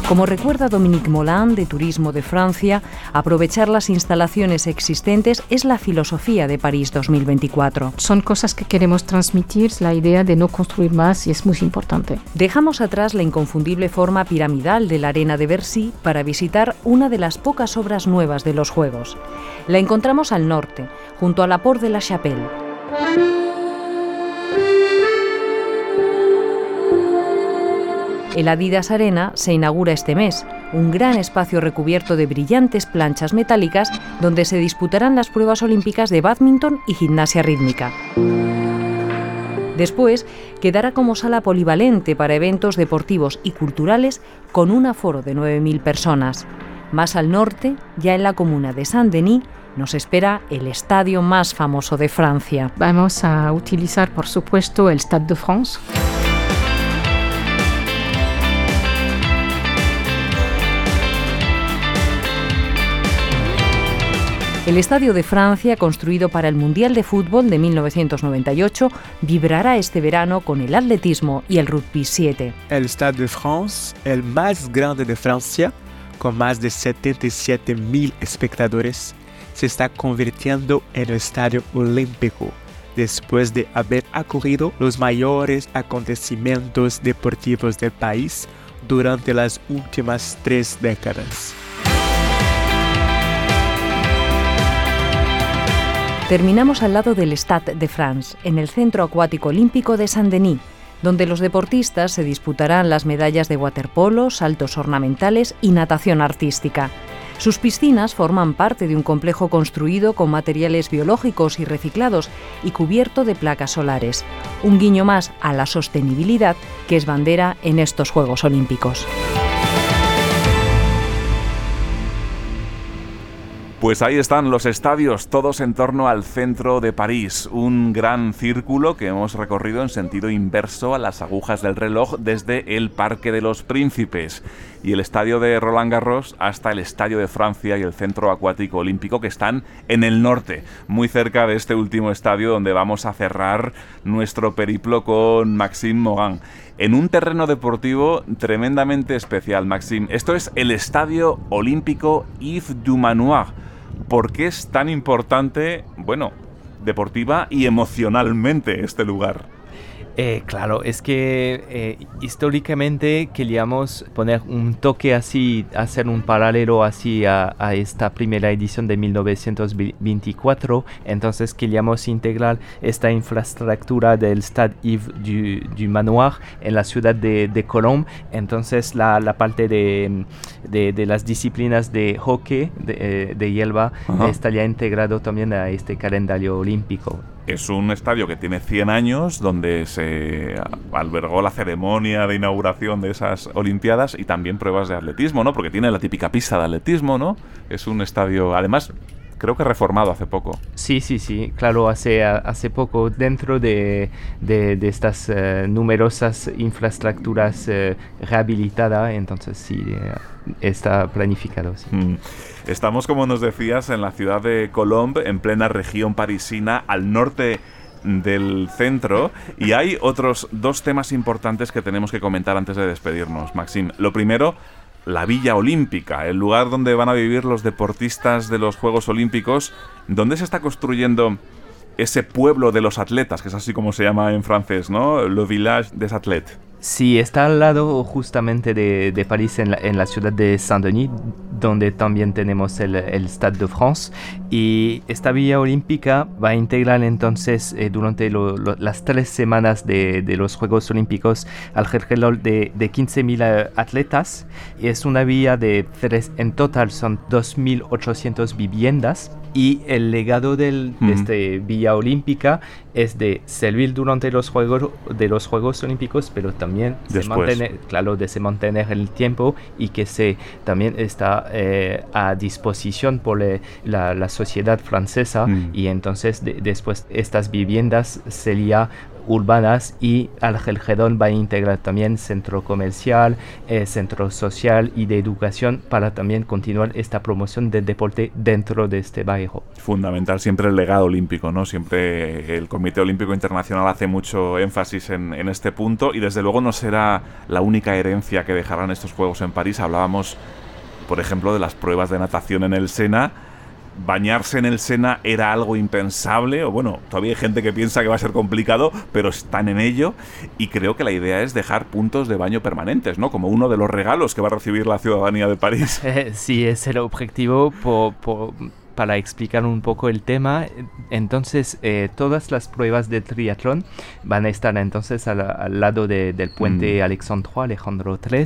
Como recuerda Dominique Molan de Turismo de Francia, aprovechar las instalaciones existentes es la filosofía de París 2024. Son cosas que queremos transmitir, la idea de no construir más y es muy importante. Dejamos atrás la inconfundible forma piramidal de la arena de Bercy para visitar una de las pocas obras nuevas de los Juegos. La encontramos al norte, junto a la Porte de la Chapelle. El Adidas Arena se inaugura este mes, un gran espacio recubierto de brillantes planchas metálicas donde se disputarán las pruebas olímpicas de badminton y gimnasia rítmica. Después quedará como sala polivalente para eventos deportivos y culturales con un aforo de 9.000 personas. Más al norte, ya en la comuna de Saint-Denis, nos espera el estadio más famoso de Francia. Vamos a utilizar, por supuesto, el Stade de France. El Estadio de Francia, construido para el Mundial de Fútbol de 1998, vibrará este verano con el atletismo y el rugby 7. El Stade de France, el más grande de Francia, con más de 77 mil espectadores, se está convirtiendo en el estadio olímpico después de haber acogido los mayores acontecimientos deportivos del país durante las últimas tres décadas. Terminamos al lado del Stade de France, en el Centro Acuático Olímpico de Saint-Denis, donde los deportistas se disputarán las medallas de waterpolo, saltos ornamentales y natación artística. Sus piscinas forman parte de un complejo construido con materiales biológicos y reciclados y cubierto de placas solares, un guiño más a la sostenibilidad que es bandera en estos Juegos Olímpicos. Pues ahí están los estadios, todos en torno al centro de París, un gran círculo que hemos recorrido en sentido inverso a las agujas del reloj desde el Parque de los Príncipes. Y el estadio de Roland Garros hasta el Estadio de Francia y el Centro Acuático Olímpico que están en el norte, muy cerca de este último estadio donde vamos a cerrar nuestro periplo con Maxime Mogan en un terreno deportivo tremendamente especial, Maxime. Esto es el Estadio Olímpico Yves du Manoir ¿Por qué es tan importante, bueno, deportiva y emocionalmente este lugar? Eh, claro, es que eh, históricamente queríamos poner un toque así, hacer un paralelo así a, esta primera edición de 1924, entonces queríamos integrar esta infraestructura del Stade Yves du, Manoir en la ciudad de, de Colombe, entonces la, parte de, las disciplinas de hockey de, eh, hierba estaría integrado también a este calendario olímpico. Es un estadio que tiene 100 años, donde se albergó la ceremonia de inauguración de esas Olimpiadas y también pruebas de atletismo, ¿no? Porque tiene la típica pista de atletismo, ¿no? Es un estadio, además, creo que reformado hace poco. Sí, sí, sí, claro, hace, hace poco dentro de, de, estas eh, numerosas infraestructuras eh, rehabilitadas, entonces sí, eh, está planificado. Mm. Estamos, como nos decías, en la ciudad de Colombe, en plena región parisina, al norte del centro y hay otros dos temas importantes que tenemos que comentar antes de despedirnos, Maxim. Lo primero, la Villa Olímpica, el lugar donde van a vivir los deportistas de los Juegos Olímpicos, donde se está construyendo ese pueblo de los atletas, que es así como se llama en francés, ¿no? Le village des athlètes. Sí, está al lado justamente de, París, en la, ciudad de Saint-Denis, donde también tenemos el, el, Stade de France. Y esta villa olímpica va a integrar entonces eh, durante las tres semanas de, los Juegos Olímpicos alrededor de, de 15.000 eh, atletas. Y es una villa de tres, en total son 2.800 viviendas y el legado del, de esta Villa Olímpica es de servir durante los Juegos, de los Juegos Olímpicos, pero también se mantener, claro, de se mantener el tiempo y que se también está eh, a disposición por la, la, sociedad francesa y entonces después estas viviendas sería urbanas y alrededor va a integrar también centro comercial, eh, centro social y de educación para también continuar esta promoción del deporte dentro de este barrio. Fundamental siempre el legado olímpico, ¿no? Siempre el Comité Olímpico Internacional hace mucho énfasis en este punto y desde luego no será la única herencia que dejarán estos Juegos en París. Hablábamos, por ejemplo, de las pruebas de natación en el Sena bañarse en el Sena era algo impensable, o bueno, todavía hay gente que piensa que va a ser complicado, pero están en ello, y creo que la idea es dejar puntos de baño permanentes, ¿no? Como uno de los regalos que va a recibir la ciudadanía de París. <laughs> sí, es el objetivo por para explicar un poco el tema, entonces eh, todas las pruebas de triatlón van a estar entonces al, lado del puente mm. Alexandre Alejandro III.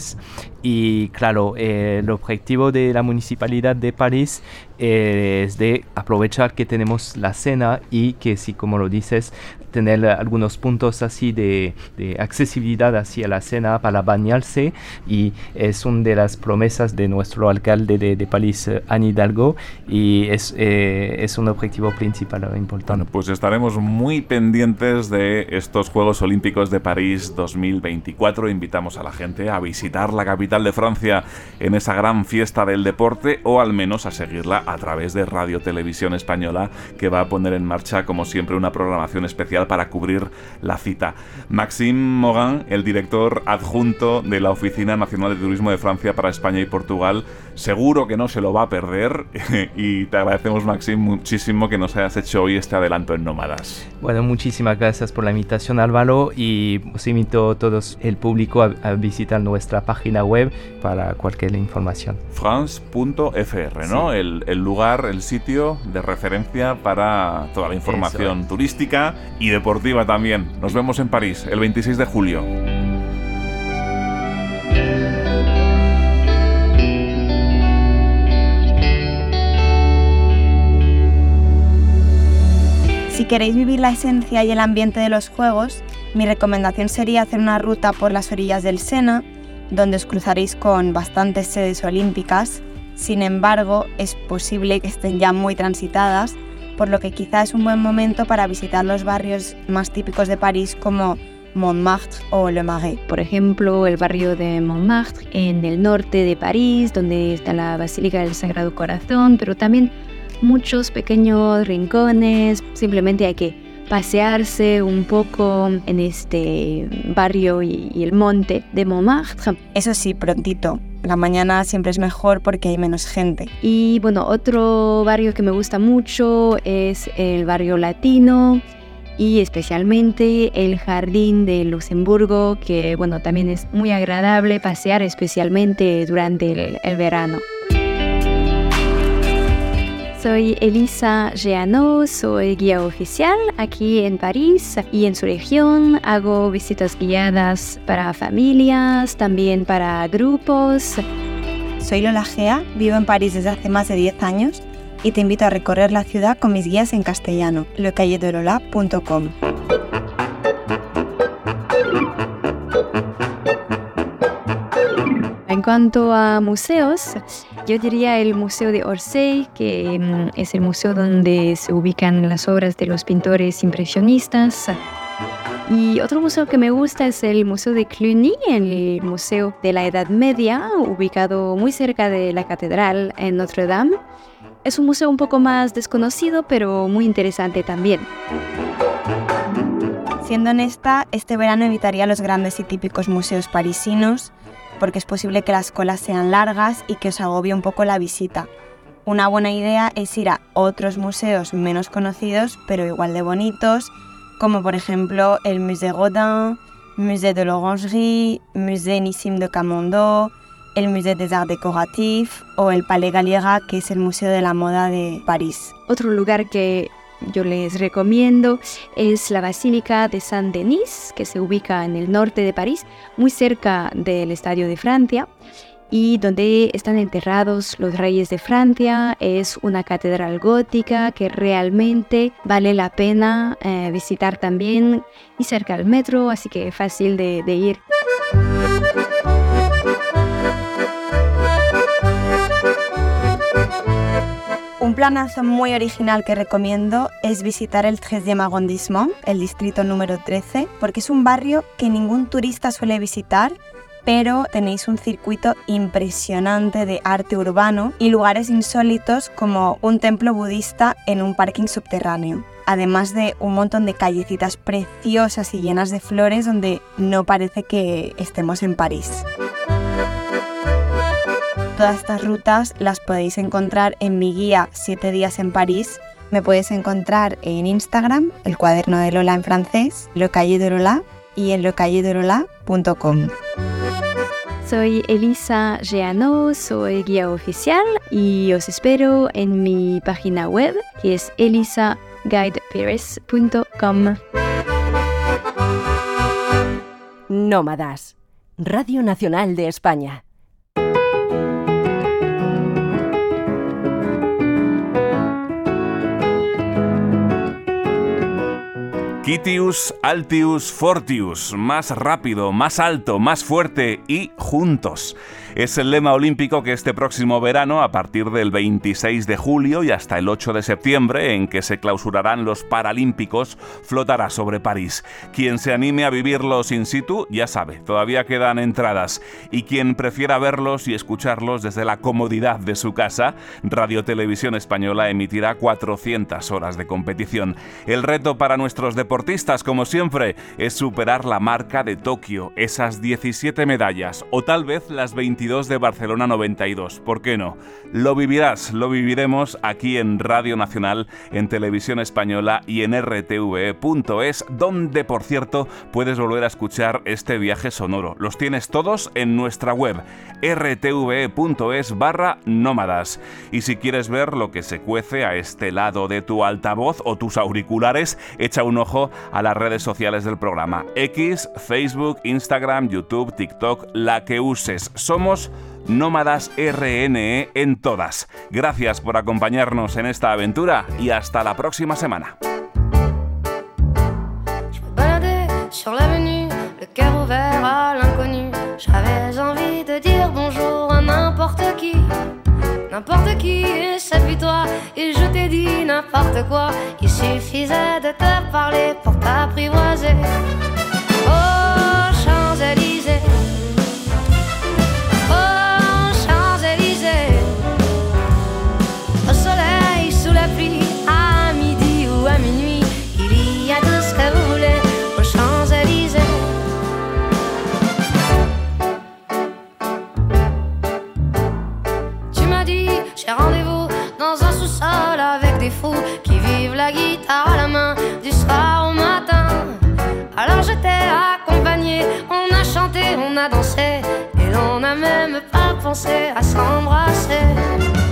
Y claro, eh, el objetivo de la municipalidad de París eh, es de aprovechar que tenemos la cena y que si como lo dices tener algunos puntos así de, accesibilidad hacia la cena para bañarse y es una de las promesas de nuestro alcalde de, de París, Anne Hidalgo, y es, eh, es un objetivo principal importante. pues estaremos muy pendientes de estos Juegos Olímpicos de París 2024. Invitamos a la gente a visitar la capital de Francia en esa gran fiesta del deporte o al menos a seguirla a través de Radio Televisión Española que va a poner en marcha como siempre una programación especial para cubrir la cita. Maxime Mogan, el director adjunto de la Oficina Nacional de Turismo de Francia para España y Portugal, seguro que no se lo va a perder <laughs> y te agradecemos Maxime muchísimo que nos hayas hecho hoy este adelanto en Nómadas. Bueno, muchísimas gracias por la invitación Álvaro y os invito a todos el público a, visitar nuestra página web para cualquier información. France.fr, ¿no? El, el, lugar, el sitio de referencia para toda la información turística y deportiva también. Nos vemos en París el 26 de julio. Si queréis vivir la esencia y el ambiente de los Juegos, mi recomendación sería hacer una ruta por las orillas del Sena, donde os cruzaréis con bastantes sedes olímpicas Sin embargo, es posible que estén ya muy transitadas, por lo que quizá es un buen momento para visitar los barrios más típicos de París como Montmartre o Le Marais. Por ejemplo, el barrio de Montmartre en el norte de París, donde está la Basílica del Sagrado Corazón, pero también muchos pequeños rincones. Simplemente hay que pasearse un poco en este barrio y, y el monte de Montmartre. Eso sí, prontito. La mañana siempre es mejor porque hay menos gente. Y bueno, otro barrio que me gusta mucho es el barrio latino y especialmente el jardín de Luxemburgo, que bueno, también es muy agradable pasear, especialmente durante el, el verano. Soy Elisa Geano, soy guía oficial aquí en París y en su región. Hago visitas guiadas para familias, también para grupos. Soy Lola Gea, vivo en París desde hace más de 10 años y te invito a recorrer la ciudad con mis guías en castellano, localledolola.com. cuanto a museos, yo diría el Museo de Orsay, que mm, es el museo donde se ubican las obras de los pintores impresionistas. Y otro museo que me gusta es el Museo de Cluny, el Museo de la Edad Media, ubicado muy cerca de la Catedral en Notre Dame. Es un museo un poco más desconocido, pero muy interesante también. Siendo honesta, este verano evitaría los grandes y típicos museos parisinos, porque es posible que las colas sean largas y que os agobie un poco la visita. Una buena idea es ir a otros museos menos conocidos, pero igual de bonitos, como por ejemplo el Musée Rodin, Musée de l'Orangerie, Musée Nissim de Camondo, el Musée des Arts Décoratifs o el Palais Galliera, que es el Museo de la Moda de París. Otro lugar que yo les recomiendo es la Basílica de Saint-Denis, que se ubica en el norte de París, muy cerca del Estadio de Francia y donde están enterrados los reyes de Francia. Es una catedral gótica que realmente vale la pena eh, visitar también y cerca del metro, así que fácil de, de ir. Un planazo muy original que recomiendo es visitar el 13e arrondissement, el distrito número 13, porque es un barrio que ningún turista suele visitar, pero tenéis un circuito impresionante de arte urbano y lugares insólitos como un templo budista en un parking subterráneo. Además de un montón de callecitas preciosas y llenas de flores donde no parece que estemos en París. Todas estas rutas las podéis encontrar en mi guía 7 días en París. Me puedes encontrar en Instagram, el cuaderno de Lola en francés, Le de Lola y en localledolola.com. Soy Elisa Geano, soy guía oficial y os espero en mi página web que es elisaguideparis.com. Nómadas, Radio Nacional de España. Quitius, Altius, Fortius, más rápido, más alto, más fuerte y juntos. Es el lema olímpico que este próximo verano, a partir del 26 de julio y hasta el 8 de septiembre, en que se clausurarán los Paralímpicos, flotará sobre París. Quien se anime a vivirlos in situ, ya sabe, todavía quedan entradas. Y quien prefiera verlos y escucharlos desde la comodidad de su casa, Radio Televisión Española emitirá 400 horas de competición. El reto para nuestros deportistas, como siempre, es superar la marca de Tokio, esas 17 medallas, o tal vez las 20 de Barcelona 92. ¿Por qué no? Lo vivirás, lo viviremos aquí en Radio Nacional, en Televisión Española y en rtve.es, donde por cierto puedes volver a escuchar este viaje sonoro. Los tienes todos en nuestra web rtve.es barra nómadas. Y si quieres ver lo que se cuece a este lado de tu altavoz o tus auriculares, echa un ojo a las redes sociales del programa. X, Facebook, Instagram, YouTube, TikTok, la que uses. Somos somos Nómadas RNE en todas. Gracias por acompañarnos en esta aventura y hasta la próxima semana. J'avais envie de dire bonjour à n'importe qui, n'importe qui, et puis toi, et je t'ai dit n'importe quoi. Il suffisait de te parler pour t'apprivoiser. qui vivent la guitare à la main du soir au matin. Alors j'étais t'ai accompagné, on a chanté, on a dansé, et l'on n'a même pas pensé à s'embrasser.